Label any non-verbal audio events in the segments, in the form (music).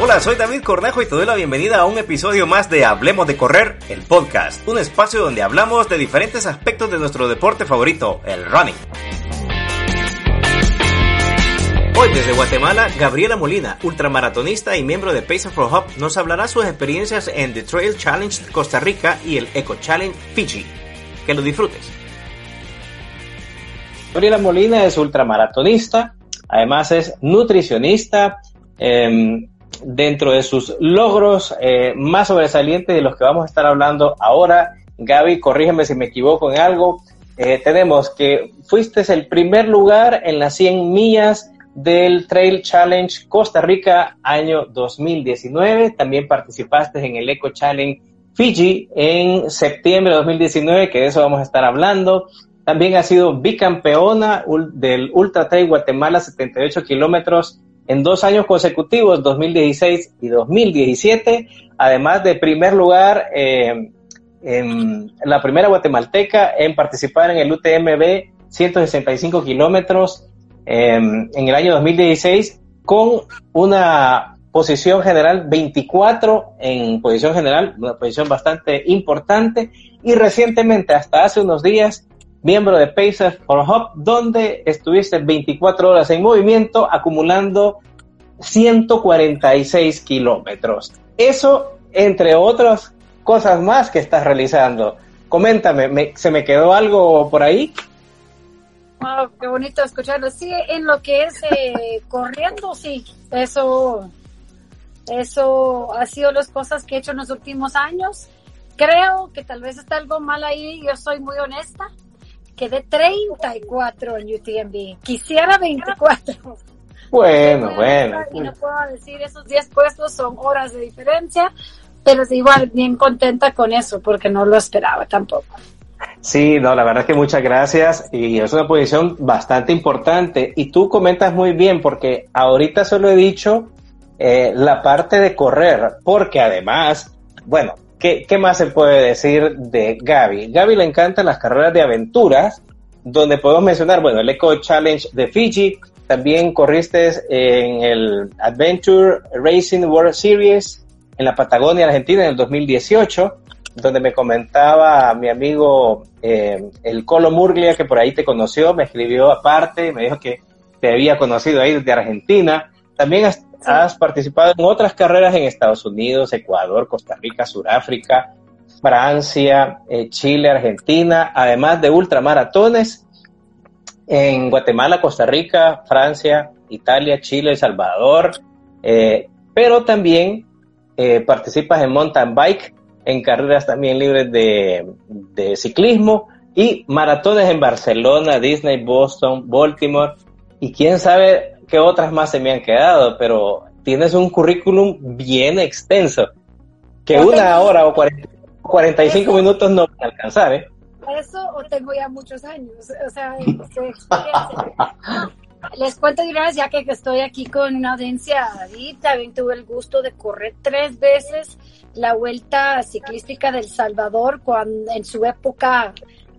Hola, soy David Cornejo y te doy la bienvenida a un episodio más de Hablemos de Correr, el podcast, un espacio donde hablamos de diferentes aspectos de nuestro deporte favorito, el running. Hoy desde Guatemala, Gabriela Molina, ultramaratonista y miembro de Pacer for Hub, nos hablará sus experiencias en The Trail Challenge Costa Rica y el Eco Challenge Fiji. Que lo disfrutes. Gabriela Molina es ultramaratonista, además es nutricionista, eh, dentro de sus logros eh, más sobresalientes de los que vamos a estar hablando ahora. Gaby, corrígeme si me equivoco en algo. Eh, tenemos que fuiste el primer lugar en las 100 millas del Trail Challenge Costa Rica año 2019. También participaste en el Eco Challenge Fiji en septiembre de 2019, que de eso vamos a estar hablando. También ha sido bicampeona del Ultra Trail Guatemala 78 kilómetros en dos años consecutivos, 2016 y 2017, además de primer lugar eh, la primera guatemalteca en participar en el UTMB 165 kilómetros em, en el año 2016 con una posición general 24 en posición general, una posición bastante importante y recientemente, hasta hace unos días, miembro de Pacers for Hub, donde estuviste 24 horas en movimiento acumulando 146 kilómetros. Eso, entre otras cosas más que estás realizando. Coméntame, ¿se me quedó algo por ahí? Wow, qué bonito escucharlo. Sí, en lo que es eh, (laughs) corriendo, sí, eso, eso ha sido las cosas que he hecho en los últimos años. Creo que tal vez está algo mal ahí, yo soy muy honesta quedé 34 en UTMB. Quisiera 24. Bueno, bueno. Y no puedo decir, esos 10 puestos son horas de diferencia, pero igual bien contenta con eso, porque no lo esperaba tampoco. Sí, no, la verdad es que muchas gracias y es una posición bastante importante. Y tú comentas muy bien, porque ahorita solo he dicho eh, la parte de correr, porque además, bueno, ¿Qué, más se puede decir de Gaby? Gaby le encantan las carreras de aventuras, donde podemos mencionar, bueno, el Eco Challenge de Fiji, también corriste en el Adventure Racing World Series en la Patagonia, Argentina, en el 2018, donde me comentaba mi amigo eh, el Colo Murglia, que por ahí te conoció, me escribió aparte, me dijo que te había conocido ahí desde Argentina. También has participado en otras carreras en Estados Unidos, Ecuador, Costa Rica, Sudáfrica, Francia, eh, Chile, Argentina, además de ultramaratones en Guatemala, Costa Rica, Francia, Italia, Chile, El Salvador, eh, pero también eh, participas en mountain bike, en carreras también libres de, de ciclismo y maratones en Barcelona, Disney, Boston, Baltimore y quién sabe qué otras más se me han quedado, pero tienes un currículum bien extenso, que una hora o 45 minutos no van a alcanzar, ¿eh? Eso o tengo ya muchos años, o sea, Les cuento de una vez, ya que estoy aquí con una audiencia, David, también tuve el gusto de correr tres veces la vuelta ciclística del Salvador, cuando en su época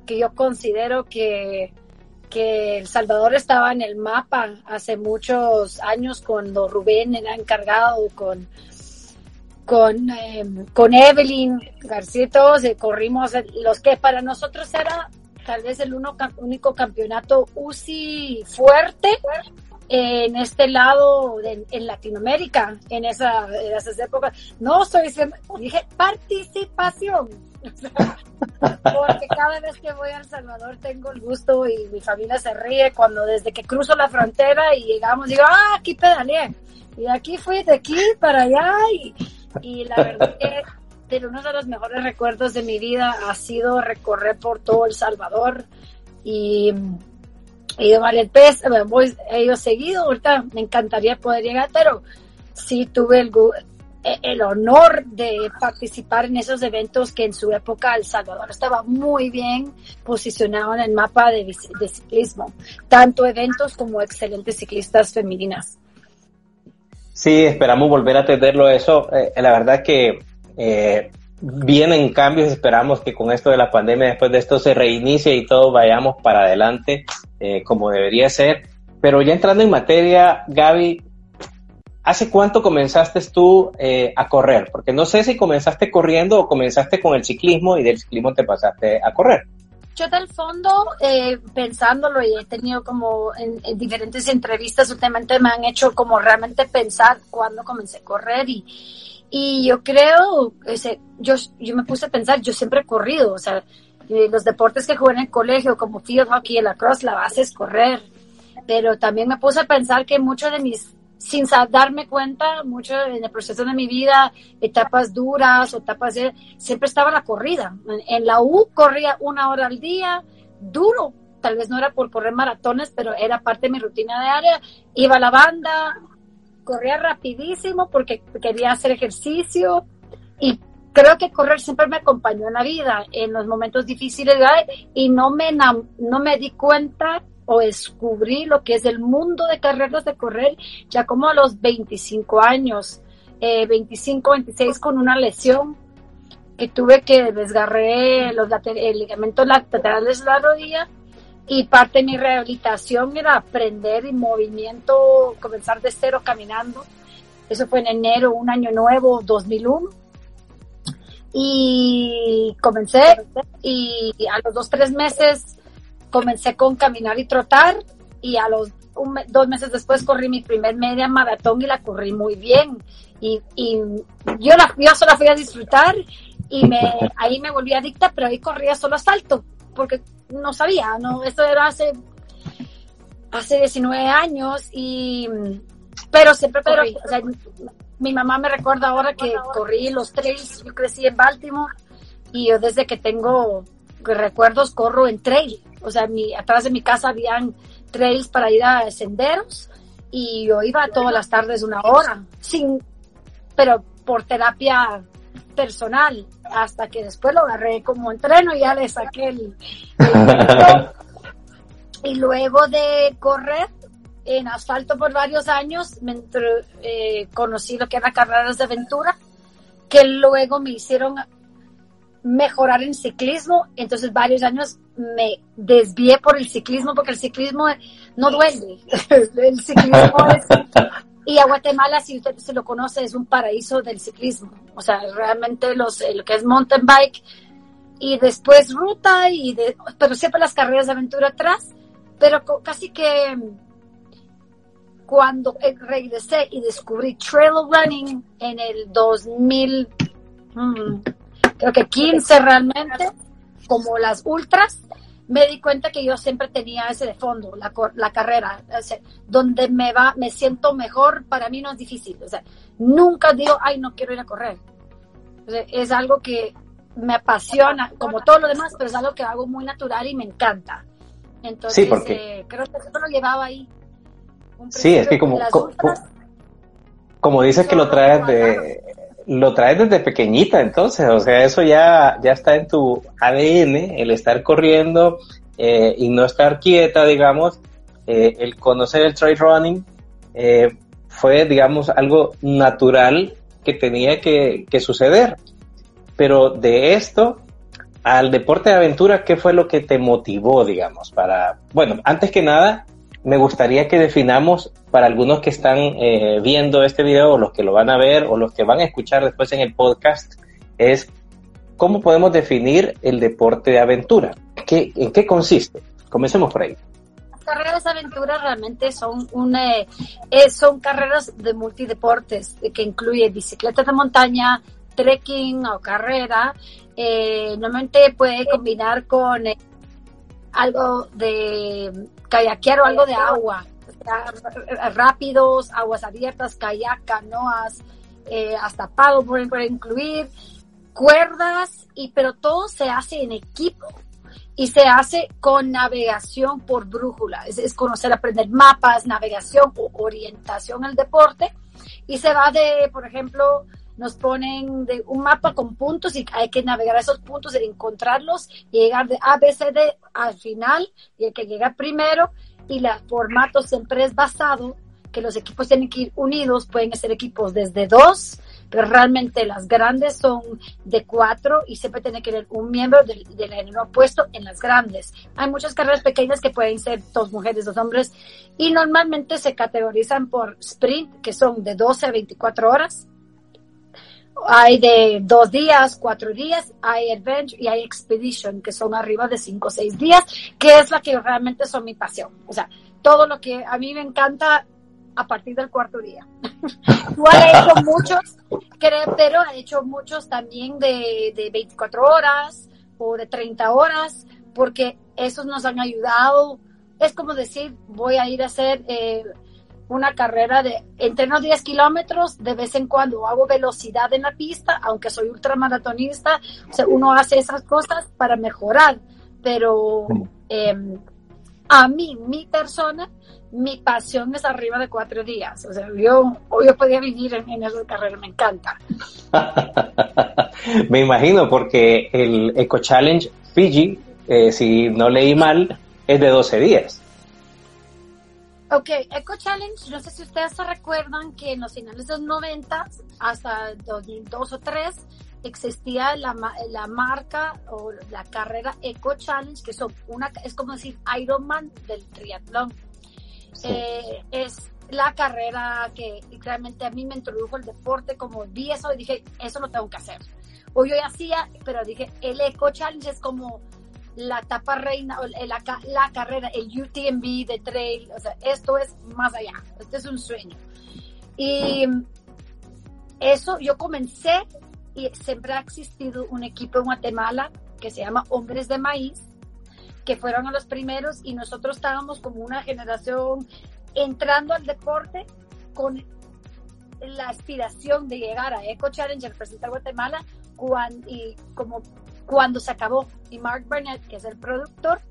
que yo considero que que El Salvador estaba en el mapa hace muchos años cuando Rubén era encargado con con, em, con Evelyn García todos eh, corrimos los que para nosotros era tal vez el uno, único campeonato UCI fuerte en este lado en Latinoamérica en, esa, en esas épocas. No soy, dije participación (laughs) porque cada vez que voy a El Salvador tengo el gusto y mi familia se ríe cuando desde que cruzo la frontera y llegamos, digo, ah, aquí pedaleé. Y aquí fui de aquí para allá y, la verdad que uno de los mejores recuerdos de mi vida ha sido recorrer por todo El Salvador y he ido varias veces, voy, he ido seguido, ahorita me encantaría poder llegar, pero sí tuve el, el honor de participar en esos eventos que en su época El Salvador estaba muy bien posicionado en el mapa de, ciclismo, tanto eventos como excelentes ciclistas femeninas. Sí, esperamos volver a tenerlo eso. Eh, la verdad que eh, vienen cambios, esperamos que con esto de la pandemia, después de esto se reinicie y todo vayamos para adelante como debería ser. Pero ya entrando en materia, Gaby, ¿Hace cuánto comenzaste tú eh, a correr? Porque no sé si comenzaste corriendo o comenzaste con el ciclismo y del ciclismo te pasaste a correr. Yo del fondo, eh, pensándolo y he tenido como en, diferentes entrevistas últimamente me han hecho como realmente pensar cuándo comencé a correr y, y yo creo, ese, yo, yo me puse a pensar, yo siempre he corrido, o sea, eh, los deportes que jugué en el colegio como field hockey y lacrosse, la base es correr, pero también me puse a pensar que muchos de mis sin darme cuenta, mucho en el proceso de mi vida, etapas duras o etapas de, siempre estaba la corrida. En, la U corría una hora al día, duro, tal vez no era por correr maratones, pero era parte de mi rutina diaria. Iba a la banda, corría rapidísimo porque quería hacer ejercicio y creo que correr siempre me acompañó en la vida, en los momentos difíciles y no me, no me di cuenta o descubrí lo que es el mundo de carreras de correr ya como a los 25 años, 25, eh, 26 con una lesión que tuve que desgarré los el ligamentos laterales de la rodilla y parte de mi rehabilitación era aprender en movimiento, comenzar de cero caminando. Eso fue en enero, un año nuevo, 2001. Y comencé y a los dos, tres meses comencé con caminar y trotar y a los dos meses después corrí mi primer media maratón y la corrí muy bien. Y, yo, la, yo solo fui a disfrutar y me, (laughs) ahí me volví adicta, pero ahí corría solo asfalto, porque no sabía, no, esto era hace, hace 19 años y, pero siempre corrí. mi mamá me recuerda ahora que corrí los trails, yo crecí en Baltimore y yo desde que tengo recuerdos corro en trail o sea, mi, atrás de mi casa habían trails para ir a senderos y yo iba todas las tardes una hora, sin, pero por terapia personal, hasta que después lo agarré como entreno y ya le saqué el, (laughs) y luego de correr en asfalto por varios años, eh, conocí lo que eran carreras de aventura, que luego me hicieron mejorar en ciclismo, entonces varios años me desvié por el ciclismo porque el ciclismo no duele. (laughs) el ciclismo es... Y a Guatemala, si usted se lo conoce, es un paraíso del ciclismo. O sea, realmente los, lo que es mountain bike y después ruta, y de, pero siempre las carreras de aventura atrás. Pero casi que cuando regresé y descubrí trail running en el 2000, creo que 15 realmente, como las ultras, me di cuenta que yo siempre tenía ese de fondo, la, la carrera, donde me va, me siento mejor, para mí no es difícil, o sea, nunca digo, ay, no quiero ir a correr. es algo que me apasiona, como todo lo demás, pero es algo que hago muy natural y me encanta. Entonces, sí, porque... Eh, creo que eso lo llevaba ahí. sí, es que como, como, como dices que lo traes de, lo traes desde pequeñita, entonces, o sea, eso ya, ya está en tu ADN, el estar corriendo eh, y no estar quieta, digamos, eh, el conocer el trail running eh, fue, digamos, algo natural que tenía que, que suceder. Pero de esto al deporte de aventura, ¿qué fue lo que te motivó, digamos, para, bueno, antes que nada, me gustaría que definamos para algunos que están eh, viendo este video los que lo van a ver o los que van a escuchar después en el podcast es cómo podemos definir el deporte de aventura. ¿Qué, ¿En qué consiste? Comencemos por ahí. Las carreras de aventura realmente son, una, eh, son carreras de multideportes que incluye bicicleta de montaña, trekking o carrera. Eh, normalmente puede combinar con algo de kayakear o algo de agua, rápidos, aguas abiertas, kayak, canoas, eh, hasta paddleboarding puede incluir, cuerdas, y pero todo se hace en equipo. y se hace con navegación por brújula. Es, conocer, aprender mapas, navegación o orientación al deporte. Y se va de, por ejemplo, nos ponen de un mapa con puntos y hay que navegar esos puntos encontrarlos llegar de A, B, C, D al final y el que llega primero y el formato siempre es basado que los equipos tienen que ir unidos, pueden ser equipos desde dos, pero realmente las grandes son de cuatro y siempre tiene que haber un miembro del, del opuesto en las grandes. Hay muchas carreras pequeñas que pueden ser dos mujeres, dos hombres y normalmente se categorizan por sprint, que son de 12 a 24 horas. Hay de dos días, cuatro días, hay adventure y hay expedition, que son arriba de cinco o seis días, que es la que realmente son mi pasión. O sea, todo lo que a mí me encanta a partir del cuarto día. (laughs) Igual he hecho muchos, pero he hecho muchos también de, de 24 horas o de 30 horas, porque esos nos han ayudado. Es como decir, voy a ir a hacer eh, una carrera de entreno 10 kilómetros, de vez en cuando hago velocidad en la pista, aunque soy ultramaratonista, o sea, uno hace esas cosas para mejorar, pero eh, a mí, mi persona, mi pasión es arriba de cuatro días. O sea, yo, yo podía vivir en, en esa carrera, me encanta. (laughs) me imagino, porque el Eco Challenge Fiji, eh, si no leí mal, es de 12 días. Ok, Eco Challenge, no sé si ustedes se recuerdan que en los finales de los 90 hasta 2002 o 3 existía la, la marca o la carrera Eco Challenge, que son una, es como decir Ironman del triatlón. Eh, es la carrera que realmente a mí me introdujo el deporte, como vi eso y dije, eso lo tengo que hacer. O yo ya hacía, pero dije, el Eco Challenge es como la etapa reina, la, la carrera, el UTMB de trail, o sea, esto es más allá, este es un sueño. Y eso yo comencé y siempre ha existido un equipo en Guatemala que se llama Hombres de Maíz, que fueron a los primeros y nosotros estábamos como una generación entrando al deporte con la aspiración de llegar a Eco Challenge, representar Guatemala, y como cuando se acabó. Y Mark Burnett, que es el productor,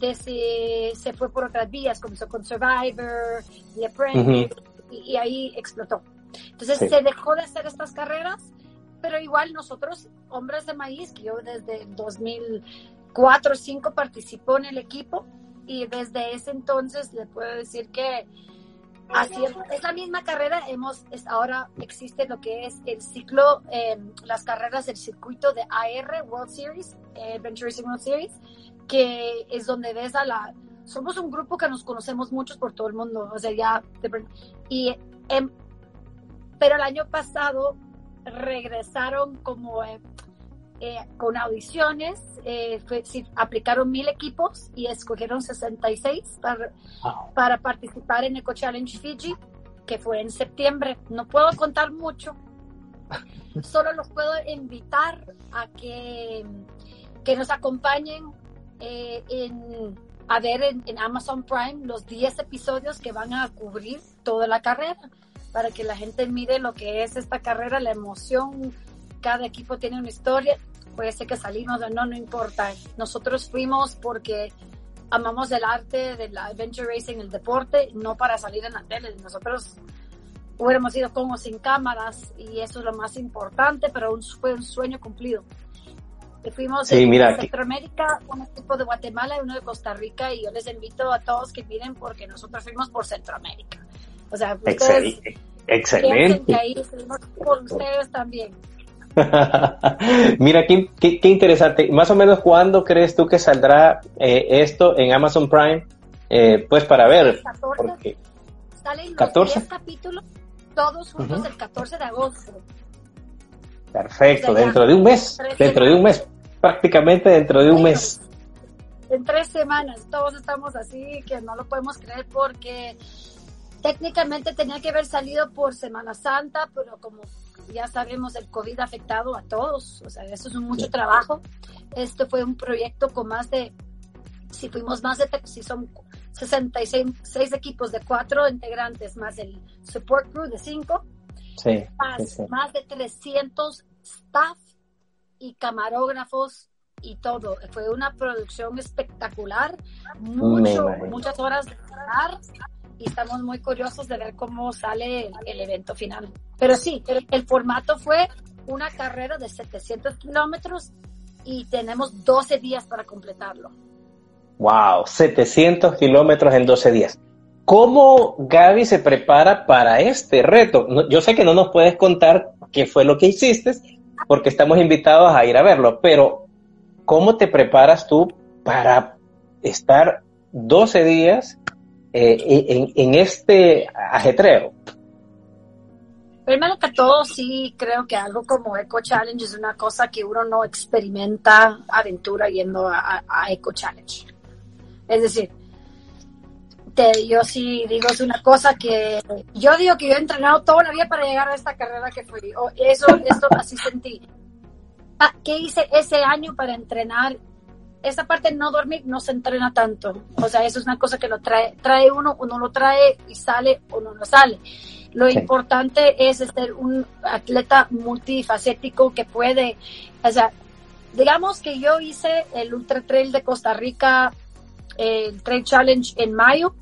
se, se fue por otras vías, comenzó con Survivor, The Apprentice, y, ahí explotó. Entonces se dejó de hacer estas carreras, pero igual nosotros, hombres de maíz, que yo desde 2004 o 5 participó en el equipo, y desde ese entonces le puedo decir que Así es, la misma carrera. Hemos, ahora existe lo que es el ciclo, em, las carreras del circuito de AR World Series, eh, World Series, que es donde ves a la. Somos un grupo que nos conocemos muchos por todo el mundo, o sea, ya. Y, em, pero el año pasado regresaron como eh, con audiciones, eh, aplicaron mil equipos y escogieron 66 para, para participar en Eco Challenge Fiji, que fue en septiembre. No puedo contar mucho, (laughs) solo los puedo invitar a que, que nos acompañen eh, en, a ver en, en, Amazon Prime los 10 episodios que van a cubrir toda la carrera, para que la gente mire lo que es esta carrera, la emoción cada equipo tiene una historia, puede ser que salimos o no, no importa. Nosotros fuimos porque amamos el arte del adventure racing, el deporte, no para salir en la tele. Nosotros hubiéramos ido con o sin cámaras y eso es lo más importante, pero fue un sueño cumplido. fuimos sí, mira, Centroamérica, un equipo de Guatemala y uno de Costa Rica y yo les invito a todos que miren porque nosotros fuimos por Centroamérica. O sea, ustedes excelente. Que ahí fuimos por ustedes también. (laughs) Mira, qué, qué, interesante. Más o menos, ¿cuándo crees tú que saldrá eh, esto en Amazon Prime? Eh, pues para ver. 14. Porque... Salen los 14 capítulos, todos juntos el 14 de agosto. Perfecto, dentro de un mes. Dentro de un mes. Prácticamente dentro de un mes. En tres semanas. Todos estamos así que no lo podemos creer porque técnicamente tenía que haber salido por Semana Santa, pero como ya sabemos, el COVID ha afectado a todos, o sea, eso es un mucho trabajo. Este fue un proyecto con más de, si fuimos más de, si son 66 equipos de cuatro integrantes, más el support crew de cinco, sí, más, más de 300 staff y camarógrafos y todo. Fue una producción espectacular, mucho, muchas horas de trabajar y estamos muy curiosos de ver cómo sale el, evento final. Pero sí, el, formato fue una carrera de 700 kilómetros y tenemos 12 días para completarlo. Wow, 700 kilómetros en 12 días. ¿Cómo Gaby se prepara para este reto? yo sé que no nos puedes contar qué fue lo que hiciste, porque estamos invitados a ir a verlo, pero ¿cómo te preparas tú para estar 12 días eh, en, este ajetreo? Primero que todo, sí creo que algo como Eco Challenge es una cosa que uno no experimenta aventura yendo a, Eco Challenge. Es decir, yo sí digo es una cosa que yo digo que yo he entrenado toda la vida para llegar a esta carrera que fui. eso, esto así sentí. Ah, ¿Qué hice ese año para entrenar? Esa parte de no dormir no se entrena tanto. O sea, eso es una cosa que lo trae, trae uno, uno lo trae y sale o no lo sale. Lo importante es ser un atleta multifacético que puede, o sea, digamos que yo hice el Ultra Trail de Costa Rica, el Trail Challenge en mayo,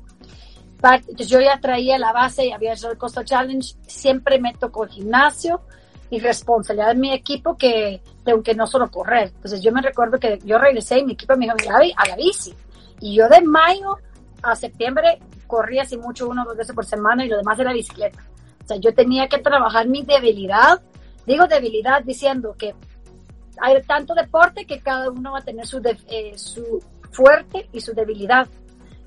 entonces yo ya traía la base y había hecho el Costa Challenge, siempre me tocó el gimnasio y responsabilidad de mi equipo que tengo que no solo correr. Entonces yo me recuerdo que yo regresé y mi equipo me dijo, mira, a la bici. Y yo de mayo a septiembre corría así mucho, uno o dos veces por semana y lo demás era bicicleta. O sea, yo tenía que trabajar mi debilidad. Digo debilidad diciendo que hay tanto deporte que cada uno va a tener su, eh, su fuerte y su debilidad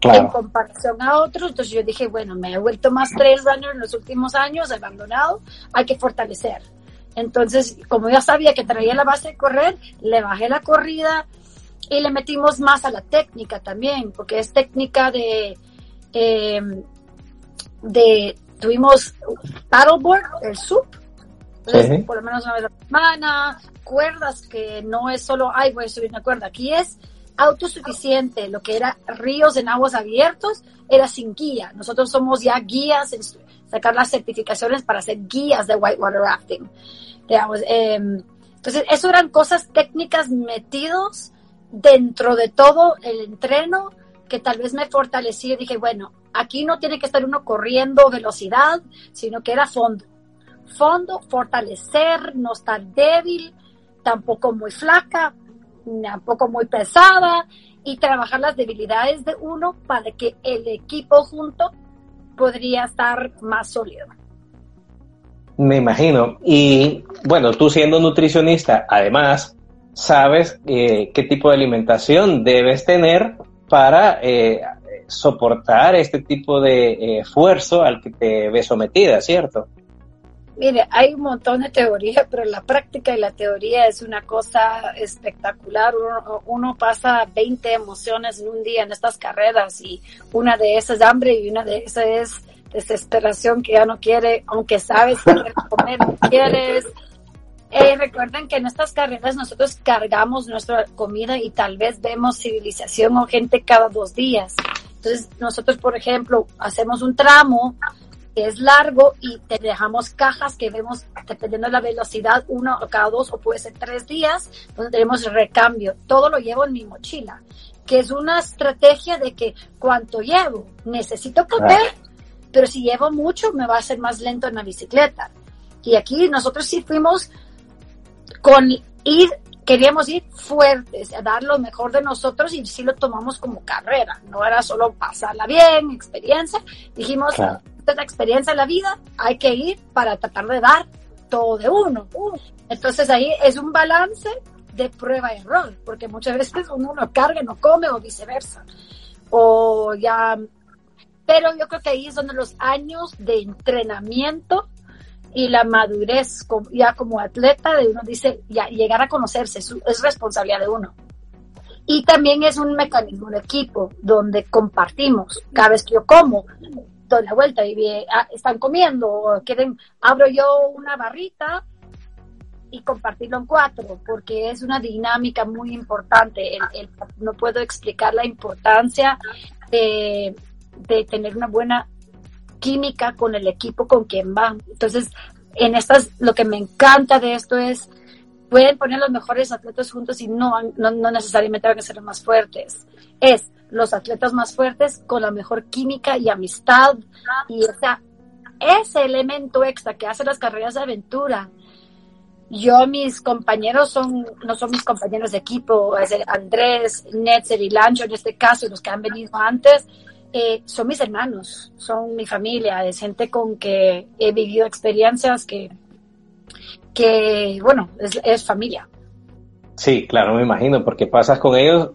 en comparación a otros. Entonces yo dije, bueno, me he vuelto más trail runner en los últimos años, abandonado, hay que fortalecer. Entonces, como ya sabía que traía la base de correr, le bajé la corrida y le metimos más a la técnica también, porque es técnica de, em, de tuvimos paddleboard, el SUP, por lo menos una vez a la semana, cuerdas que no es solo, ay, voy a subir una cuerda, aquí es autosuficiente, lo que era ríos en aguas abiertos, era sin guía. Nosotros somos ya guías en sacar las certificaciones para ser guías de whitewater rafting. Em, entonces, eso eran cosas técnicas metidos dentro de todo el entreno que tal vez me fortaleció y dije, bueno, aquí no tiene que estar uno corriendo velocidad, sino que era fondo. Fondo, fortalecer, no estar débil, tampoco muy flaca, poco muy pesada y trabajar las debilidades de uno para que el equipo junto podría estar más sólido. Me imagino. Y bueno, tú siendo nutricionista, además, sabes eh, qué tipo de alimentación debes tener para eh, soportar este tipo de eh, esfuerzo al que te ves sometida, ¿cierto? Mire, hay un montón de teoría, pero la práctica y la teoría es una cosa espectacular. Uno, pasa 20 emociones en un día en estas carreras y una de esas es hambre y una de esas es desesperación que ya no quiere, aunque sabes que comer, no quieres. Eh, recuerden que en estas carreras nosotros cargamos nuestra comida y tal vez vemos civilización o gente cada dos días. Entonces nosotros, por ejemplo, hacemos un tramo es largo y te dejamos cajas que vemos dependiendo de la velocidad, uno o cada dos o puede ser tres días, donde tenemos recambio. Todo lo llevo en mi mochila, que es una estrategia de que cuanto llevo, necesito comer, pero si llevo mucho me va a ser más lento en la bicicleta. Y aquí nosotros sí fuimos con ir queríamos ir fuertes, a dar lo mejor de nosotros y sí lo tomamos como carrera, no era solo pasarla bien, experiencia, dijimos, esta experiencia en la vida, hay que ir para tratar de dar todo de uno. Entonces ahí es un balance de prueba y error, porque muchas veces uno no carga, no come o viceversa. O ya, pero yo creo que ahí es donde los años de entrenamiento y la madurez ya como atleta de uno dice, ya llegar a conocerse es, responsabilidad de uno. Y también es un mecanismo de equipo donde compartimos. Cada vez que yo como, doy la vuelta y ah, están comiendo o quieren, abro yo una barrita y compartirlo en cuatro, porque es una dinámica muy importante. no puedo explicar la importancia de, de tener una buena química con el equipo con quien van. Entonces, en estas, lo que me encanta de esto es pueden poner los mejores atletas juntos y no, no, no necesariamente van a ser los más fuertes. Es los atletas más fuertes con la mejor química y amistad y esa, ese elemento extra que hace las carreras de aventura. Yo, mis compañeros son, no son mis compañeros de equipo, es Andrés, Netzer y Lancho en este caso, los que han venido antes, eh, son mis hermanos, son mi familia, es gente con que he vivido experiencias que, que bueno, es, es familia. Sí, claro, me imagino, porque pasas con ellos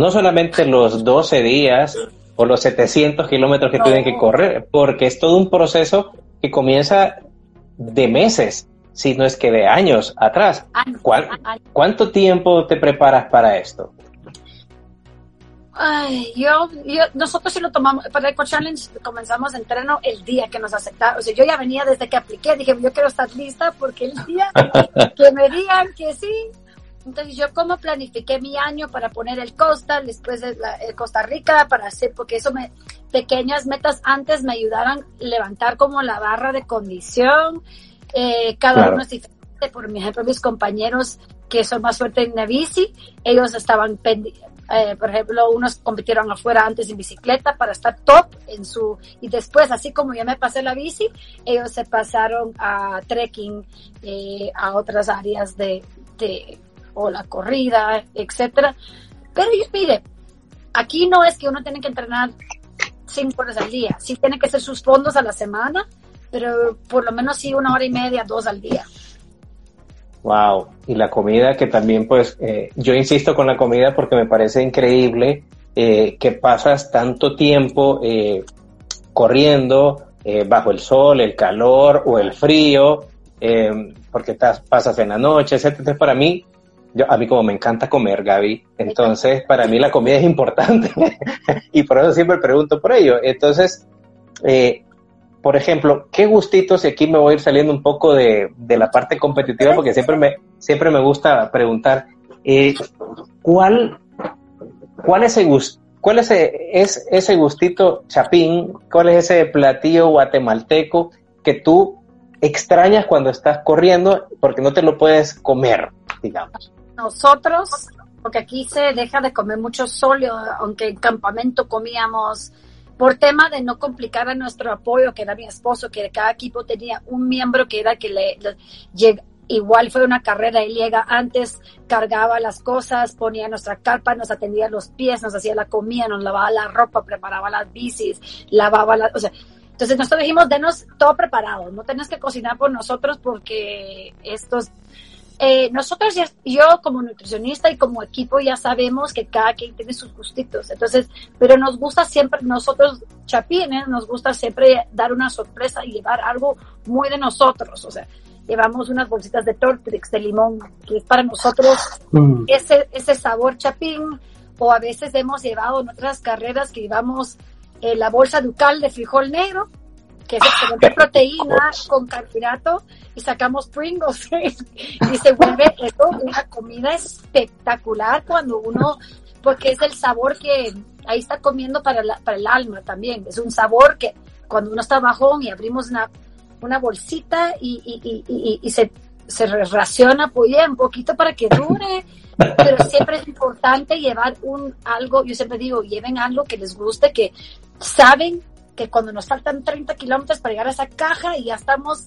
no solamente los 12 días o los 700 kilómetros que tienen que correr, porque es todo un proceso que comienza de meses, si no es que de años atrás. ¿Cuánto tiempo te preparas para esto? Ay, yo, yo, nosotros sí lo tomamos, para el Challenge comenzamos entreno el día que nos aceptaron. O sea, yo ya venía desde que apliqué, dije, yo quiero estar lista porque el día que (laughs) me digan que sí, entonces yo como planifiqué mi año para poner el Costa, después de Costa Rica, para hacer, porque eso me, pequeñas metas antes me ayudaron a levantar como la barra de condición. Eh, cada uno es diferente. Por ejemplo, mis compañeros que son más fuertes en la bici, ellos estaban, eh, por ejemplo, unos compitieron afuera antes en bicicleta para estar top en su, y después, así como yo me pasé la bici, ellos se pasaron a trekking, eh, a otras áreas de, de o la corrida, etcétera. Pero yo mire, aquí no es que uno tiene que entrenar cinco horas al día, sí tiene que ser sus fondos a la semana, pero por lo menos sí una hora y media, dos al día. Wow, y la comida que también pues eh, yo insisto con la comida porque me parece increíble eh, que pasas tanto tiempo eh, corriendo bajo el sol, el calor o el frío, porque estás, pasas en la noche, etc. Entonces para mí yo, a mí como me encanta comer, Gaby, entonces para mí la comida es importante (laughs) y por eso siempre pregunto por ello. Entonces, eh, por ejemplo, ¿qué gustitos? Y aquí me voy a ir saliendo un poco de, de la parte competitiva porque siempre me, siempre me gusta preguntar, eh, ¿cuál, cuál, es ese ¿cuál es es ese gustito chapín? ¿Cuál es ese platillo guatemalteco que tú extrañas cuando estás corriendo porque no te lo puedes comer, digamos? Nosotros, porque aquí se deja de comer mucho sólido, aunque en campamento comíamos. Por tema de no complicar a nuestro apoyo, que era mi esposo, que cada equipo tenía un miembro que era que le, llega, igual fue una carrera, él llega antes, cargaba las cosas, ponía nuestra carpa, nos atendía los pies, nos hacía la comida, nos lavaba la ropa, preparaba las bicis, lavaba las, o sea, entonces nosotros dijimos, denos todo preparado, no tenés que cocinar por nosotros porque estos eh, nosotros, ya, yo como nutricionista y como equipo ya sabemos que cada quien tiene sus gustitos, entonces, pero nos gusta siempre, nosotros chapines, nos gusta siempre dar una sorpresa y llevar algo muy de nosotros, o sea, llevamos unas bolsitas de Tortrix de limón, que es para nosotros mm. ese, ese sabor chapín, o a veces hemos llevado en otras carreras que llevamos eh, la bolsa ducal de frijol negro, que es excelente (laughs) proteína con carbohidrato y sacamos Pringles (laughs) y se vuelve esto una comida espectacular cuando uno, porque es el sabor que ahí está comiendo para, para el alma también, es un sabor que cuando uno está bajón y abrimos una, una bolsita y, y, y, y se, se raciona pues, un poquito para que dure, pero siempre es importante llevar un algo, yo siempre digo, lleven algo que les guste, que saben que cuando nos faltan 30 kilómetros para llegar a esa caja y ya estamos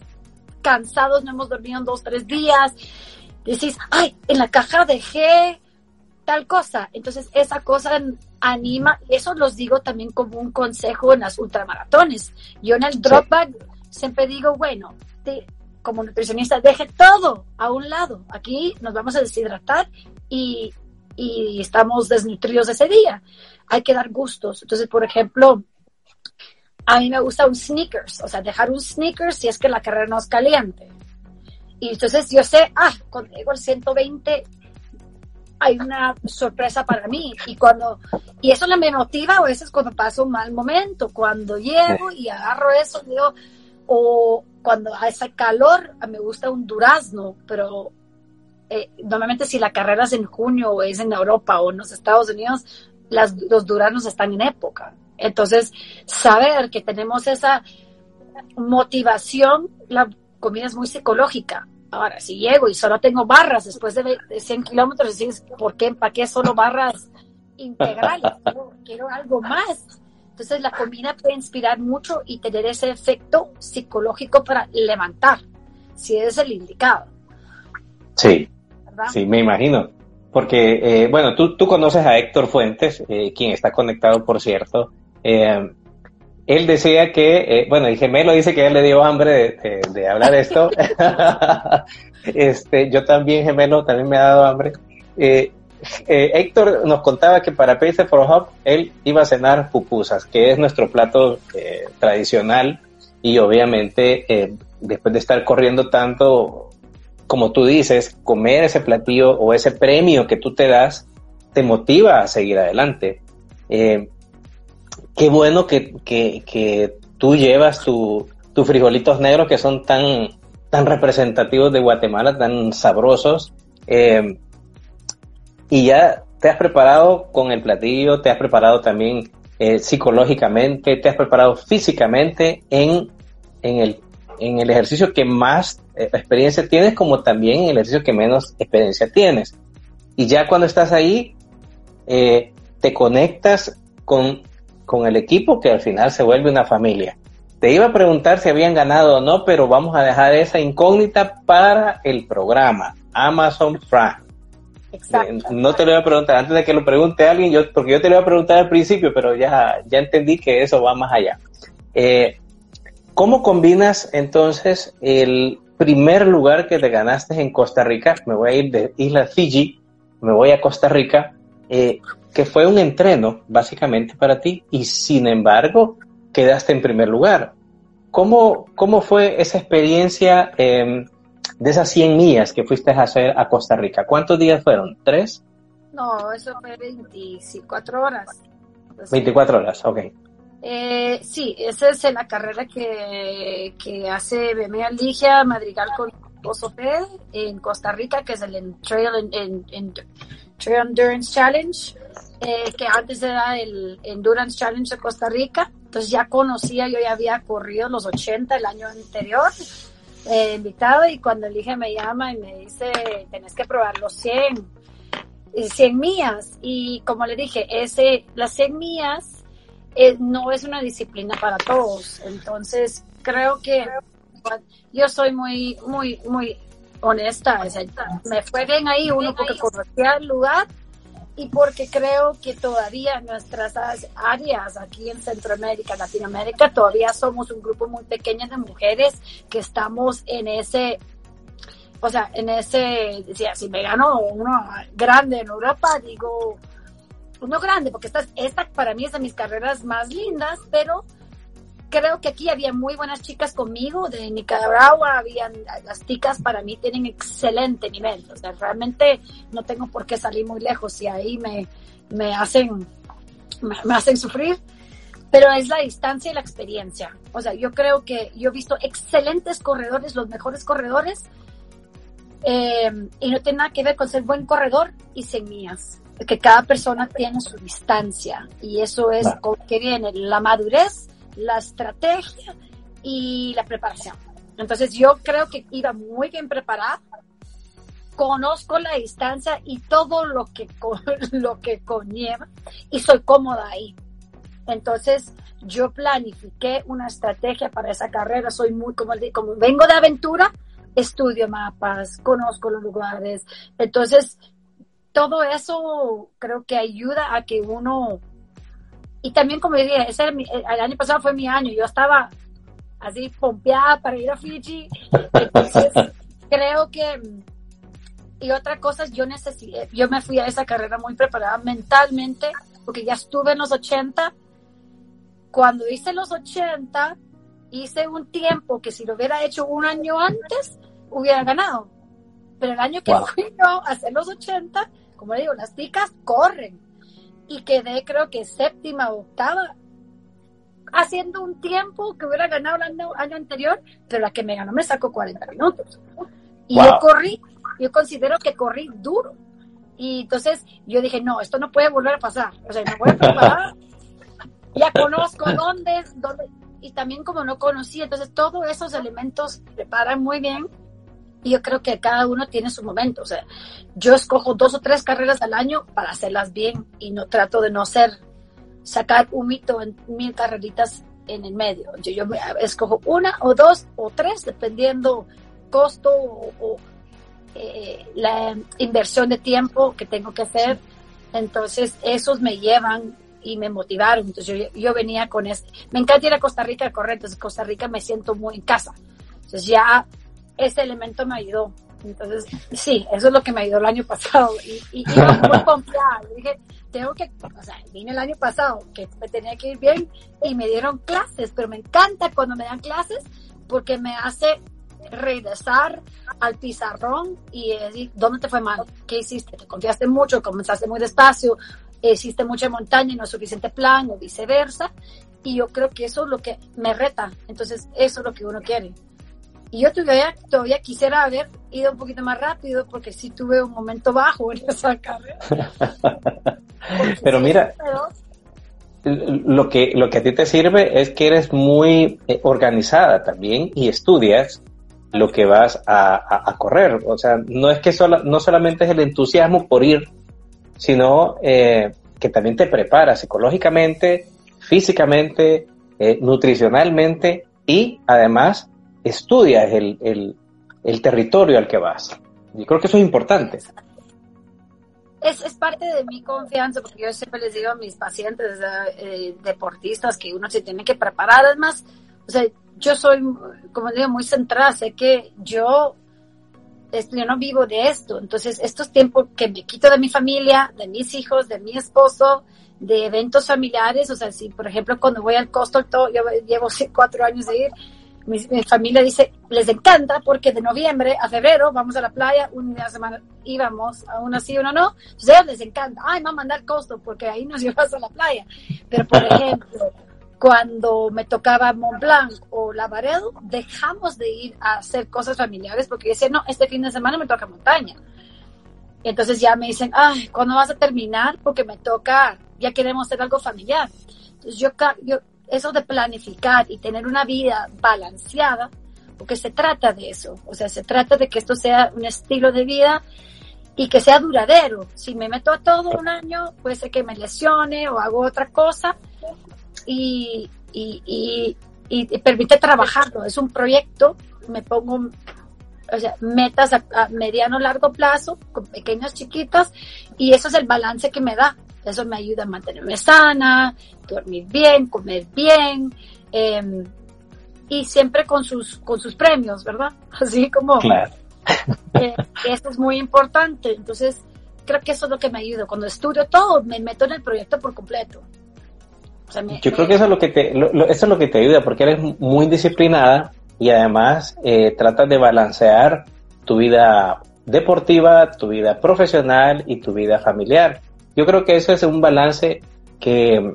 cansados, no hemos dormido en dos, tres días, decís, ay, en la caja dejé tal cosa. Entonces esa cosa anima, eso los digo también como un consejo en las ultramaratones. Yo en el drop bag siempre digo, bueno, como nutricionista, deje todo a un lado. Aquí nos vamos a deshidratar y, y estamos desnutridos ese día. Hay que dar gustos. Entonces, por ejemplo, a mí me gusta un sneakers, o sea, dejar un sneakers si es que la carrera no es caliente. Y entonces yo sé, ah, cuando llego al 120 hay una sorpresa para mí. Y cuando, y eso me motiva a veces cuando paso un mal momento, cuando llego y agarro eso, digo, o cuando hace calor, me gusta un durazno, pero eh, normalmente si la carrera es en junio o es en Europa o en los Estados Unidos, las, los duraznos están en época. Entonces, saber que tenemos esa motivación, la comida es muy psicológica. Ahora, si llego y solo tengo barras después de 100 kilómetros, decís, ¿por qué? ¿Para qué solo barras integrales? (laughs) quiero algo más. Entonces la comida puede inspirar mucho y tener ese efecto psicológico para levantar, si es el indicado. Sí, sí, me imagino. Porque, eh, bueno, tú, tú conoces a Héctor Fuentes, eh, quien está conectado, por cierto. Eh, él decía que, bueno, el gemelo dice que él le dio hambre de, de, hablar esto. (laughs) este, yo también, gemelo, también me ha dado hambre. Héctor nos contaba que para Pace for Hub él iba a cenar pupusas, que es nuestro plato tradicional y obviamente después de estar corriendo tanto como tú dices, comer ese platillo o ese premio que tú te das te motiva a seguir adelante. Eh, qué bueno que, que, tú llevas tus frijolitos negros que son tan, tan representativos de Guatemala, tan sabrosos. Eh, y ya te has preparado con el platillo, te has preparado también eh, psicológicamente, te has preparado físicamente en, en, el, en el ejercicio que más eh, experiencia tienes como también en el ejercicio que menos experiencia tienes. Y ya cuando estás ahí, te conectas con, con el equipo que al final se vuelve una familia. Te iba a preguntar si habían ganado o no, pero vamos a dejar esa incógnita para el programa Amazon Prime. Exacto. Eh, no te lo voy a preguntar antes de que lo pregunte alguien, yo, porque yo te lo voy a preguntar al principio, pero ya, ya entendí que eso va más allá. ¿Cómo combinas entonces el primer lugar que te ganaste en Costa Rica, me voy a ir de Isla Fiji, me voy a Costa Rica, eh, que fue un entreno básicamente para ti y sin embargo quedaste en primer lugar. ¿Cómo, cómo fue esa experiencia em, de esas 100 millas que fuiste a hacer a Costa Rica? ¿Cuántos días fueron? ¿Tres? No, eso fue 24 horas. 24 horas, ok. Eh, sí, esa es la carrera que, que hace Bemea Ligia Madrigal con Osope en Costa Rica, que es el Trail, en, Trail Endurance Challenge, eh, que antes era el Endurance Challenge de Costa Rica. Entonces ya conocía, yo ya había corrido los 80 el año anterior, eh, invitado, y cuando Ligia me llama y me dice, tenés que probar los 100, 100 millas. Y como le dije, ese, las 100 millas eh, no es una disciplina para todos. Entonces, creo que yo soy muy, muy, muy honesta. me fue bien ahí, uno porque conocía el lugar y porque creo que todavía nuestras áreas aquí en Centroamérica, Latinoamérica, todavía somos un grupo muy pequeño de mujeres que estamos en ese, o sea, en ese, decía, si me gano uno grande en Europa, digo, pues, no grande, porque esta, esta para mí es de mis carreras más lindas, pero creo que aquí había muy buenas chicas conmigo, de Nicaragua, habían, las chicas para mí tienen excelente nivel, o sea, realmente no tengo por qué salir muy lejos y ahí me, me hacen, me, hacen sufrir, pero es la distancia y la experiencia. O sea, yo creo que yo he visto excelentes corredores, los mejores corredores, eh, y no tiene nada que ver con ser buen corredor y semillas que cada persona tiene su distancia y eso es con que viene la madurez, la estrategia y la preparación. Entonces yo creo que iba muy bien preparada, conozco la distancia y todo lo que, (laughs) lo que conlleva y soy cómoda ahí. Entonces yo planifiqué una estrategia para esa carrera, soy muy, como, como vengo de aventura, estudio mapas, conozco los lugares. Entonces, todo eso creo que ayuda a que uno, y también como dije, ese el, año pasado fue mi año, yo estaba así pompeada para ir a Fiji, entonces (laughs) creo que, y otra cosa, yo necesité, yo me fui a esa carrera muy preparada mentalmente, porque ya estuve en los 80, cuando hice los 80, hice un tiempo que si lo hubiera hecho un año antes, hubiera ganado. Pero el año que fui yo a hacer los 80, como digo, las ticas corren. Y quedé creo que séptima o octava haciendo un tiempo que hubiera ganado el año, anterior, pero la que me ganó me sacó 40 minutos. Y yo corrí, yo considero que corrí duro. Y entonces yo dije, no, esto no puede volver a pasar. O sea, me voy a preparar. (laughs) ya conozco dónde, dónde. Y también como no conocí, entonces todos esos elementos preparan muy bien yo creo que cada uno tiene su momento. O sea, yo escojo dos o tres carreras al año para hacerlas bien y no trato de no hacer, sacar un mito en mil carreritas en el medio. Yo, yo escojo una o dos o tres, dependiendo costo o, eh, la inversión de tiempo que tengo que hacer. Entonces, esos me llevan y me motivaron. Entonces, yo, yo venía con este. Me encanta ir a Costa Rica a correr, entonces Costa Rica me siento muy en casa. Entonces, ya ese elemento me ayudó. Entonces, sí, eso es lo que me ayudó el año (laughs) pasado. Y, y iba muy. Dije, tengo que, o sea, vine el año pasado que me tenía que ir bien y me dieron clases, pero me encanta cuando me dan clases porque me hace regresar al pizarrón y decir, ¿dónde te fue mal? ¿Qué hiciste? ¿Te confiaste mucho? ¿Comenzaste muy despacio? ¿Hiciste mucha montaña y no suficiente plan? O viceversa. Y yo creo que eso es lo que me reta. Entonces, eso es lo que uno quiere. Y yo todavía, todavía quisiera haber ido un poquito más rápido porque sí tuve un momento bajo en esa carrera. (laughs) Pero mira, lo que, lo que a ti te sirve es que eres muy eh, organizada también y estudias lo que vas a, correr. O sea, no es que solo, no solamente es el entusiasmo por ir, sino eh, que también te preparas psicológicamente, físicamente, eh, nutricionalmente y además estudias el, el, territorio al que vas. Y creo que eso es importante. Es, es, parte de mi confianza, porque yo siempre les digo a mis pacientes eh, deportistas que uno se tiene que preparar. Además, o sea, yo soy, como digo, muy centrada. Sé que yo, yo no vivo de esto. Entonces, estos tiempos que me quito de mi familia, de mis hijos, de mi esposo, de eventos familiares, o sea, si por ejemplo cuando voy al costo, yo llevo cuatro años de ir, mi, familia dice, les encanta porque de noviembre a febrero vamos a la playa, una semana íbamos, a una sí, una no. Entonces a les encanta, ay, mamá, mandar costo porque ahí nos (laughs) llevas a la playa. Pero por ejemplo, cuando me tocaba Mont Blanc o Lavaredo, dejamos de ir a hacer cosas familiares porque decía, no, este fin de semana me toca montaña. Entonces ya me dicen, ay, ¿cuándo vas a terminar? Porque me toca, ya queremos hacer algo familiar. Entonces yo, yo eso de planificar y tener una vida balanceada, porque se trata de eso, o sea, se trata de que esto sea un estilo de vida y que sea duradero. Si me meto a todo un año, puede ser que me lesione o hago otra cosa y, y, y, permite trabajarlo. Es un proyecto, me pongo o sea, metas a, a mediano largo plazo, con pequeñas chiquitas, y eso es el balance que me da. Eso me ayuda a mantenerme sana, dormir bien, comer bien, em, y siempre con sus, con sus premios, ¿verdad? (laughs) Así como... Claro. Eh, eso es muy importante. Entonces, creo que eso es lo que me ayuda. Cuando estudio todo, me meto en el proyecto por completo. Yo creo que eso es lo que te, eso es lo que te ayuda, porque eres muy disciplinada y además eh, tratas de balancear tu vida deportiva, tu vida profesional y tu vida familiar. Yo creo que eso es un balance que,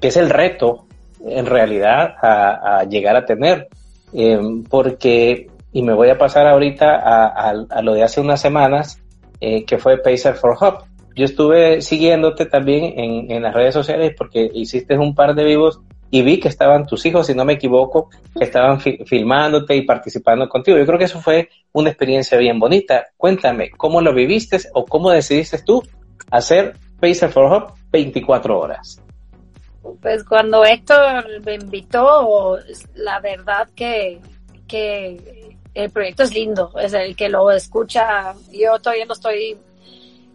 es el reto en realidad a, llegar a tener. Eh, porque, y me voy a pasar ahorita a, lo de hace unas semanas, eh, que fue Pacer for Hub. Yo estuve siguiéndote también en, en las redes sociales porque hiciste un par de vivos y vi que estaban tus hijos, si no me equivoco, que estaban filmándote y participando contigo. Yo creo que eso fue una experiencia bien bonita. Cuéntame, ¿cómo lo viviste o cómo decidiste tú hacer Pacer for Hub 24 horas? Pues cuando Héctor me invitó, la verdad que, que el proyecto es lindo, es el que lo escucha, yo todavía lo estoy,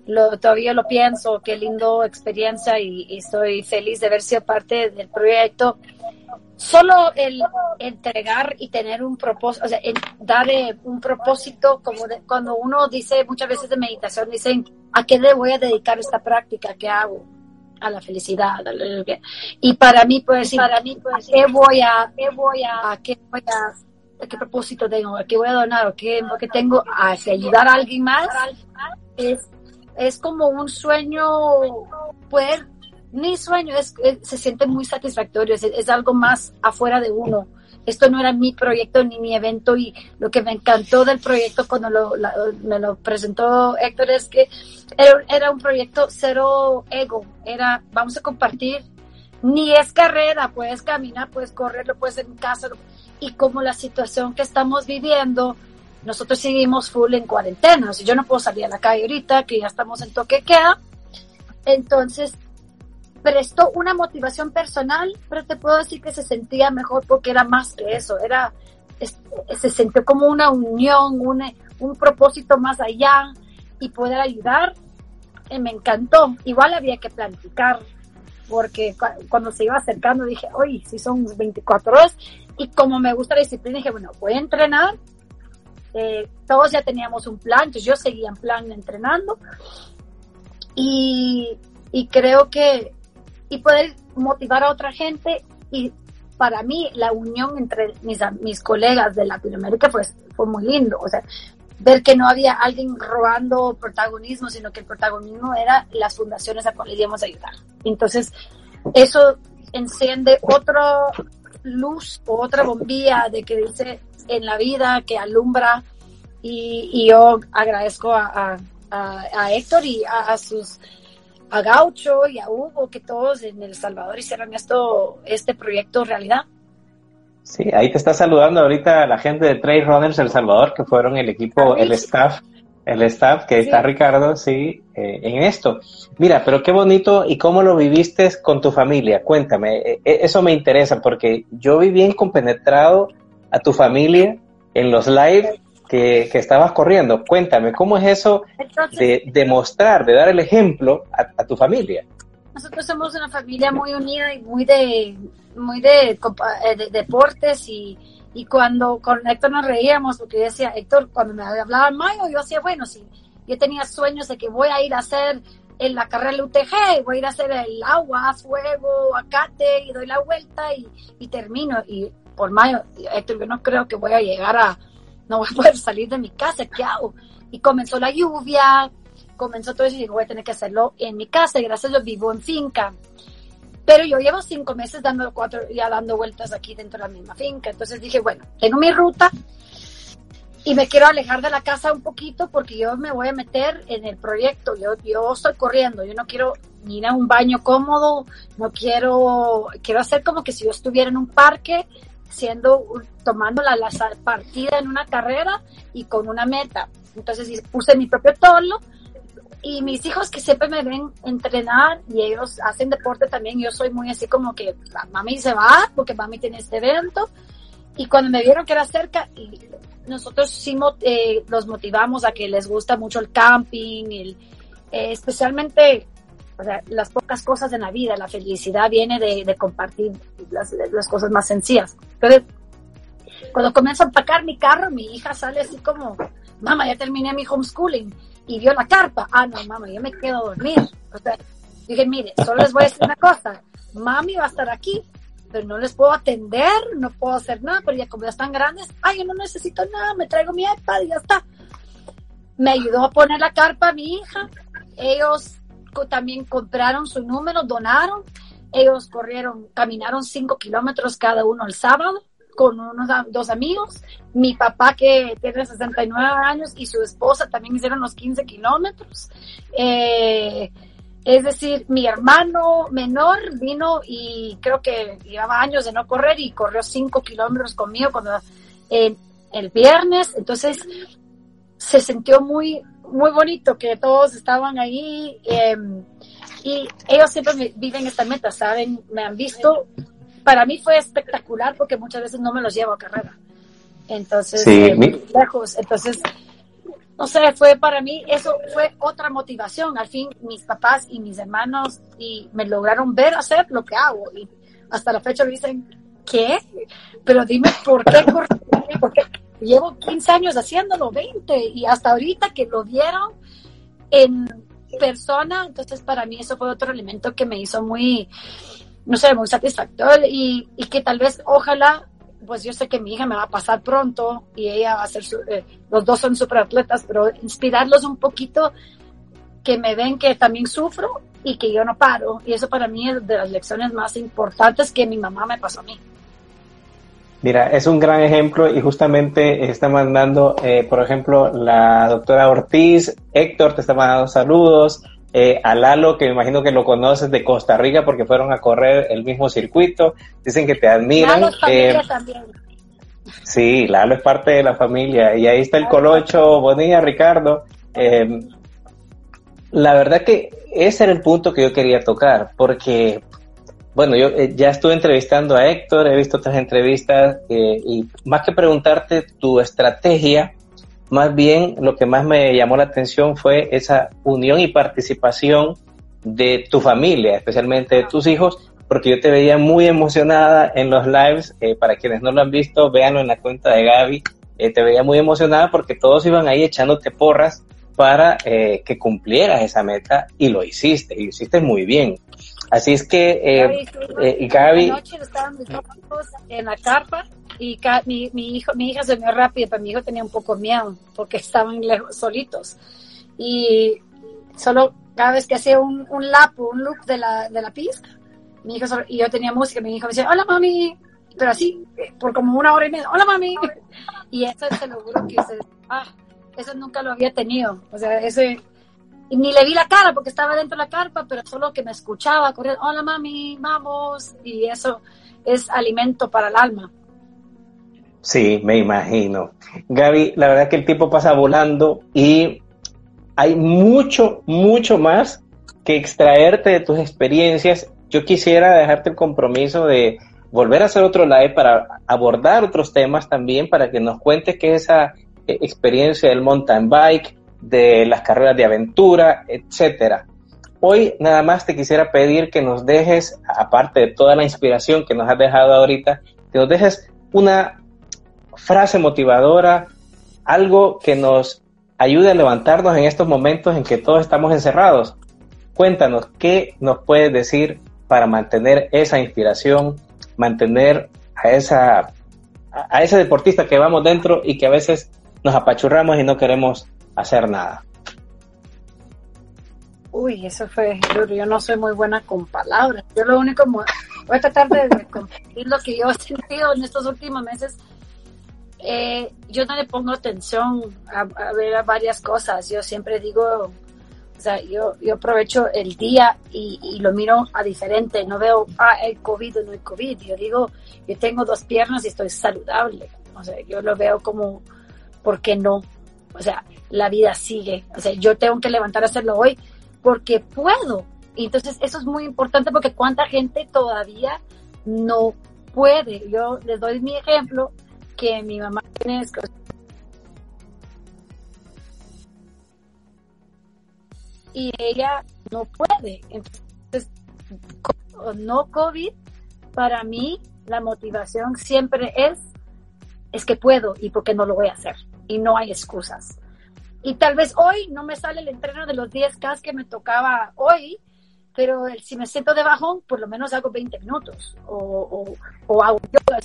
lo, todavía lo pienso, qué lindo experiencia y, estoy feliz de haber sido parte del proyecto. Solo el entregar y tener un propósito, o sea, dar eh, un propósito, como cuando uno dice muchas veces de meditación, dicen, ¿a qué le voy a dedicar esta práctica que hago? a la felicidad. y para mí, pues, para mí, pues, ¿qué voy a, qué voy a, qué voy a, qué propósito tengo? ¿A qué voy a donar? ¿O qué, qué tengo? ¿A ayudar a alguien más? Es, es como un sueño, poder, ni sueño, es, se siente muy satisfactorio, es, es algo más afuera de uno. Esto no era mi proyecto ni mi evento y lo que me encantó del proyecto cuando lo, me lo presentó Héctor es que era, un proyecto cero ego, era vamos a compartir, ni es carrera, puedes caminar, puedes correr, lo puedes en casa y como la situación que estamos viviendo, nosotros seguimos full en cuarentena, si yo no puedo salir a la calle ahorita, que ya estamos en toque queda, entonces prestó una motivación personal, pero te puedo decir que se sentía mejor porque era más que eso, era se sintió como una unión, un, un propósito más allá y poder ayudar, eh, me encantó. Igual había que planificar, porque cuando se iba acercando dije, oye, si son 24 horas, y como me gusta la disciplina, dije, bueno, voy a entrenar. Eh, todos ya teníamos un plan, entonces yo seguía en plan entrenando. Y, y creo que, y poder motivar a otra gente y para mí la unión entre mis, mis colegas de Latinoamérica pues, fue muy lindo. O sea, ver que no había alguien robando protagonismo, sino que el protagonismo era las fundaciones a cuales íbamos a ayudar. Entonces, eso enciende otra luz o otra bombilla de que dice en la vida que alumbra y, yo agradezco a, a, Héctor y a, sus a Gaucho y a Hugo, que todos en El Salvador hicieron esto, este proyecto realidad. Sí, ahí te está saludando ahorita la gente de Trail Runners El Salvador, que fueron el equipo, el staff, el staff, que está Ricardo, sí, eh, en esto. Mira, pero qué bonito y cómo lo viviste con tu familia. Cuéntame, eh, eh, eso me interesa porque yo vi bien compenetrado a tu familia en los live que, estabas corriendo. Cuéntame, ¿cómo es eso de demostrar, de, dar el ejemplo a, tu familia? Nosotros somos una familia muy unida y muy de, muy de, eh, deportes y, y, cuando con Héctor nos reíamos porque yo decía, Héctor, cuando me hablaba en mayo, yo decía, bueno, sí, yo tenía sueños de que voy a ir a hacer en la carrera del UTG, voy a ir a hacer el agua, fuego, acate y doy la vuelta y, y termino. Y por mayo, Héctor, yo no creo que voy a llegar a, no voy a poder salir de mi casa, ¿qué hago? Y comenzó la lluvia, comenzó todo eso y dije, voy a tener que hacerlo en mi casa y gracias a Dios vivo en finca. Pero yo llevo cinco meses dando cuatro, ya dando vueltas aquí dentro de la misma finca. Entonces dije, bueno, tengo mi ruta y me quiero alejar de la casa un poquito porque yo me voy a meter en el proyecto. Yo, yo estoy corriendo, yo no quiero ir a un baño cómodo, no quiero, quiero hacer como que si yo estuviera en un parque siendo, tomando la, la partida en una carrera y con una meta. Entonces puse mi propio tolo y mis hijos que siempre me ven entrenar y ellos hacen deporte también, yo soy muy así como que mami se va porque mami tiene este evento y cuando me vieron que era cerca y nosotros sí eh, los motivamos a que les gusta mucho el camping, el, eh, especialmente o sea, las pocas cosas en la vida, la felicidad viene de, compartir las, las, cosas más sencillas. Entonces, cuando comienzo a empacar mi carro, mi hija sale así como, mamá, ya terminé mi homeschooling y vio la carpa. Ah, no, mamá, yo me quedo a dormir. O sea, dije, mire, solo les voy a decir una cosa, mami va a estar aquí, pero no les puedo atender, no puedo hacer nada, pero ya como ya están grandes, ay, yo no necesito nada, me traigo mi iPad y ya está. Me ayudó a poner la carpa a mi hija. Ellos también compraron su número, donaron. Ellos corrieron, caminaron cinco kilómetros cada uno el sábado con unos dos amigos. Mi papá, que tiene 69 años, y su esposa también hicieron los 15 kilómetros. Eh, es decir, mi hermano menor vino y creo que llevaba años de no correr y corrió cinco kilómetros conmigo cuando el viernes. Entonces se sintió muy muy bonito que todos estaban ahí em, y ellos siempre viven esta meta, ¿saben? Me han visto. Para mí fue espectacular porque muchas veces no me los llevo a carrera. Entonces, eh, lejos. Entonces, no sé, fue para mí, eso fue otra motivación. Al fin, mis papás y mis hermanos y me lograron ver hacer lo que hago. Y hasta la fecha me dicen, ¿qué? Pero dime, ¿por qué? ¿Por qué? Llevo 15 años haciéndolo, 20, y hasta ahorita que lo vieron en persona, entonces para mí eso fue otro elemento que me hizo muy, no sé, muy satisfactorio y, que tal vez, ojalá, pues yo sé que mi hija me va a pasar pronto y ella va a ser, eh, los dos son super atletas, pero inspirarlos un poquito, que me ven que también sufro y que yo no paro. Y eso para mí es de las lecciones más importantes que mi mamá me pasó a mí. Mira, es un gran ejemplo y justamente está mandando, eh, por ejemplo, la doctora Ortiz, Héctor te está mandando saludos, eh, a Lalo, que me imagino que lo conoces de Costa Rica porque fueron a correr el mismo circuito, dicen que te admiran. Eh, también. Sí, Lalo es parte de la familia. Y ahí está el Colocho, Bonilla, Ricardo. Eh, la verdad que ese era el punto que yo quería tocar, porque, bueno, yo eh, ya estuve entrevistando a Héctor, he visto otras entrevistas, eh, y más que preguntarte tu estrategia, más bien lo que más me llamó la atención fue esa unión y participación de tu familia, especialmente de tus hijos, porque yo te veía muy emocionada en los lives, eh, para quienes no lo han visto, véanlo en la cuenta de Gaby, te veía muy emocionada porque todos iban ahí echándote porras para eh, que cumplieras esa meta y lo hiciste, y lo hiciste muy bien. Así es que, eh, eh Gaby... Anoche estaban mis hijos en la carpa y mi, mi, hijo, mi hija se me rápido, pero mi hijo tenía un poco miedo porque estaban lejos, solitos. Y solo cada vez que hacía un, un lap un loop de la, de la pista, mi hijo y yo tenía música, mi hijo me decía, hola mami, pero así, por como una hora y media, hola mami. (laughs) Y eso se lo juro que se, ah, eso nunca lo había tenido. O sea, ese. Y ni le vi la cara porque estaba dentro de la carpa, pero solo que me escuchaba correr, hola mami, vamos. Y eso es alimento para el alma. Sí, me imagino. Gaby, la verdad que el tiempo pasa volando y hay mucho, mucho más que extraerte de tus experiencias. Yo quisiera dejarte el compromiso de volver a hacer otro live para abordar otros temas también, para que nos cuentes qué es esa eh, experiencia del mountain bike, de las carreras de aventura, etcétera. Hoy nada más te quisiera pedir que nos dejes, aparte de toda la inspiración que nos has dejado ahorita, que nos dejes una frase motivadora, algo que nos ayude a levantarnos en estos momentos en que todos estamos encerrados. Cuéntanos, ¿qué nos puedes decir para mantener esa inspiración, mantener a esa a ese deportista que vamos dentro y que a veces nos apachurramos y no queremos hacer nada. Uy, eso fue duro. Yo no soy muy buena con palabras. Yo lo único, voy a tratar de compartir lo que yo he sentido en estos últimos meses. Eh, yo no le pongo atención a, ver varias cosas. Yo siempre digo, o sea, yo, yo aprovecho el día y, lo miro a diferente. No veo, ah, el COVID o no el COVID. Yo digo, yo tengo dos piernas y estoy saludable. O sea, yo lo veo como ¿por qué no? O sea, la vida sigue. O sea, yo tengo que levantar a hacerlo hoy porque puedo. Y entonces eso es muy importante porque cuánta gente todavía no puede. Yo les doy mi ejemplo que mi mamá tiene y ella no puede. Entonces, no COVID, para mí la motivación siempre es es que puedo y porque no lo voy a hacer y no hay excusas. Y tal vez hoy no me sale el entreno de los 10K que me tocaba hoy, pero si me siento de bajón, por lo menos hago 20 minutos o, o, hago yoga.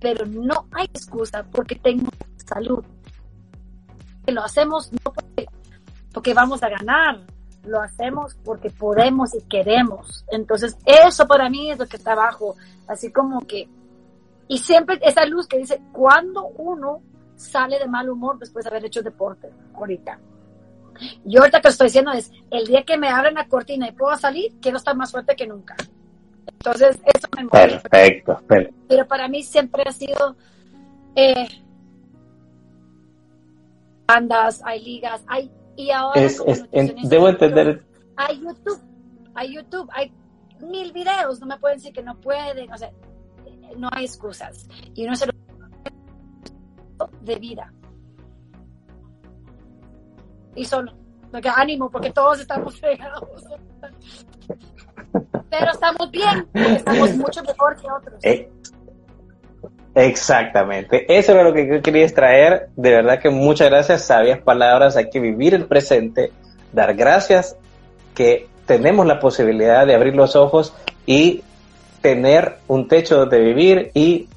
Pero no hay excusa porque tengo salud. Lo hacemos no porque, porque vamos a ganar, lo hacemos porque podemos y queremos. Entonces, eso para mí es lo que está abajo. Así como que, y siempre esa luz que dice, cuando uno sale de mal humor después de haber hecho deporte ahorita. Yo ahorita que estoy diciendo es, el día que me abren la cortina y puedo salir, quiero estar más fuerte que nunca. Entonces, eso me Perfecto, perfecto. Pero para mí siempre ha sido, eh, bandas, hay ligas, hay, y ahora... debo entender... Hay YouTube, hay YouTube, hay mil videos, no me pueden decir que no pueden, o sea, no hay excusas. Y uno se lo de vida. Y solo, porque ánimo, porque todos estamos pegados. Pero estamos bien, estamos (laughs) mucho mejor que otros. Eh, exactamente, eso era lo que yo quería extraer. De verdad que muchas gracias, sabias palabras. Hay que vivir el presente, dar gracias que tenemos la posibilidad de abrir los ojos y tener un techo donde vivir y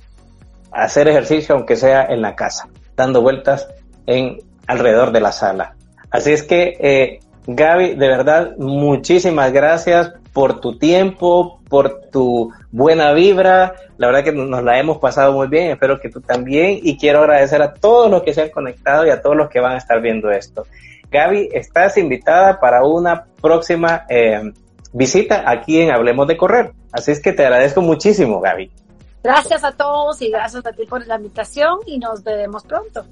hacer ejercicio aunque sea en la casa, dando vueltas en alrededor de la sala. Así es que, eh, Gaby, de verdad, muchísimas gracias por tu tiempo, por tu buena vibra. La verdad que nos la hemos pasado muy bien, espero que tú también. Y quiero agradecer a todos los que se han conectado y a todos los que van a estar viendo esto. Gaby, estás invitada para una próxima eh, visita aquí en Hablemos de Correr. Así es que te agradezco muchísimo, Gaby. Gracias a todos y gracias a ti por la invitación y nos veremos pronto.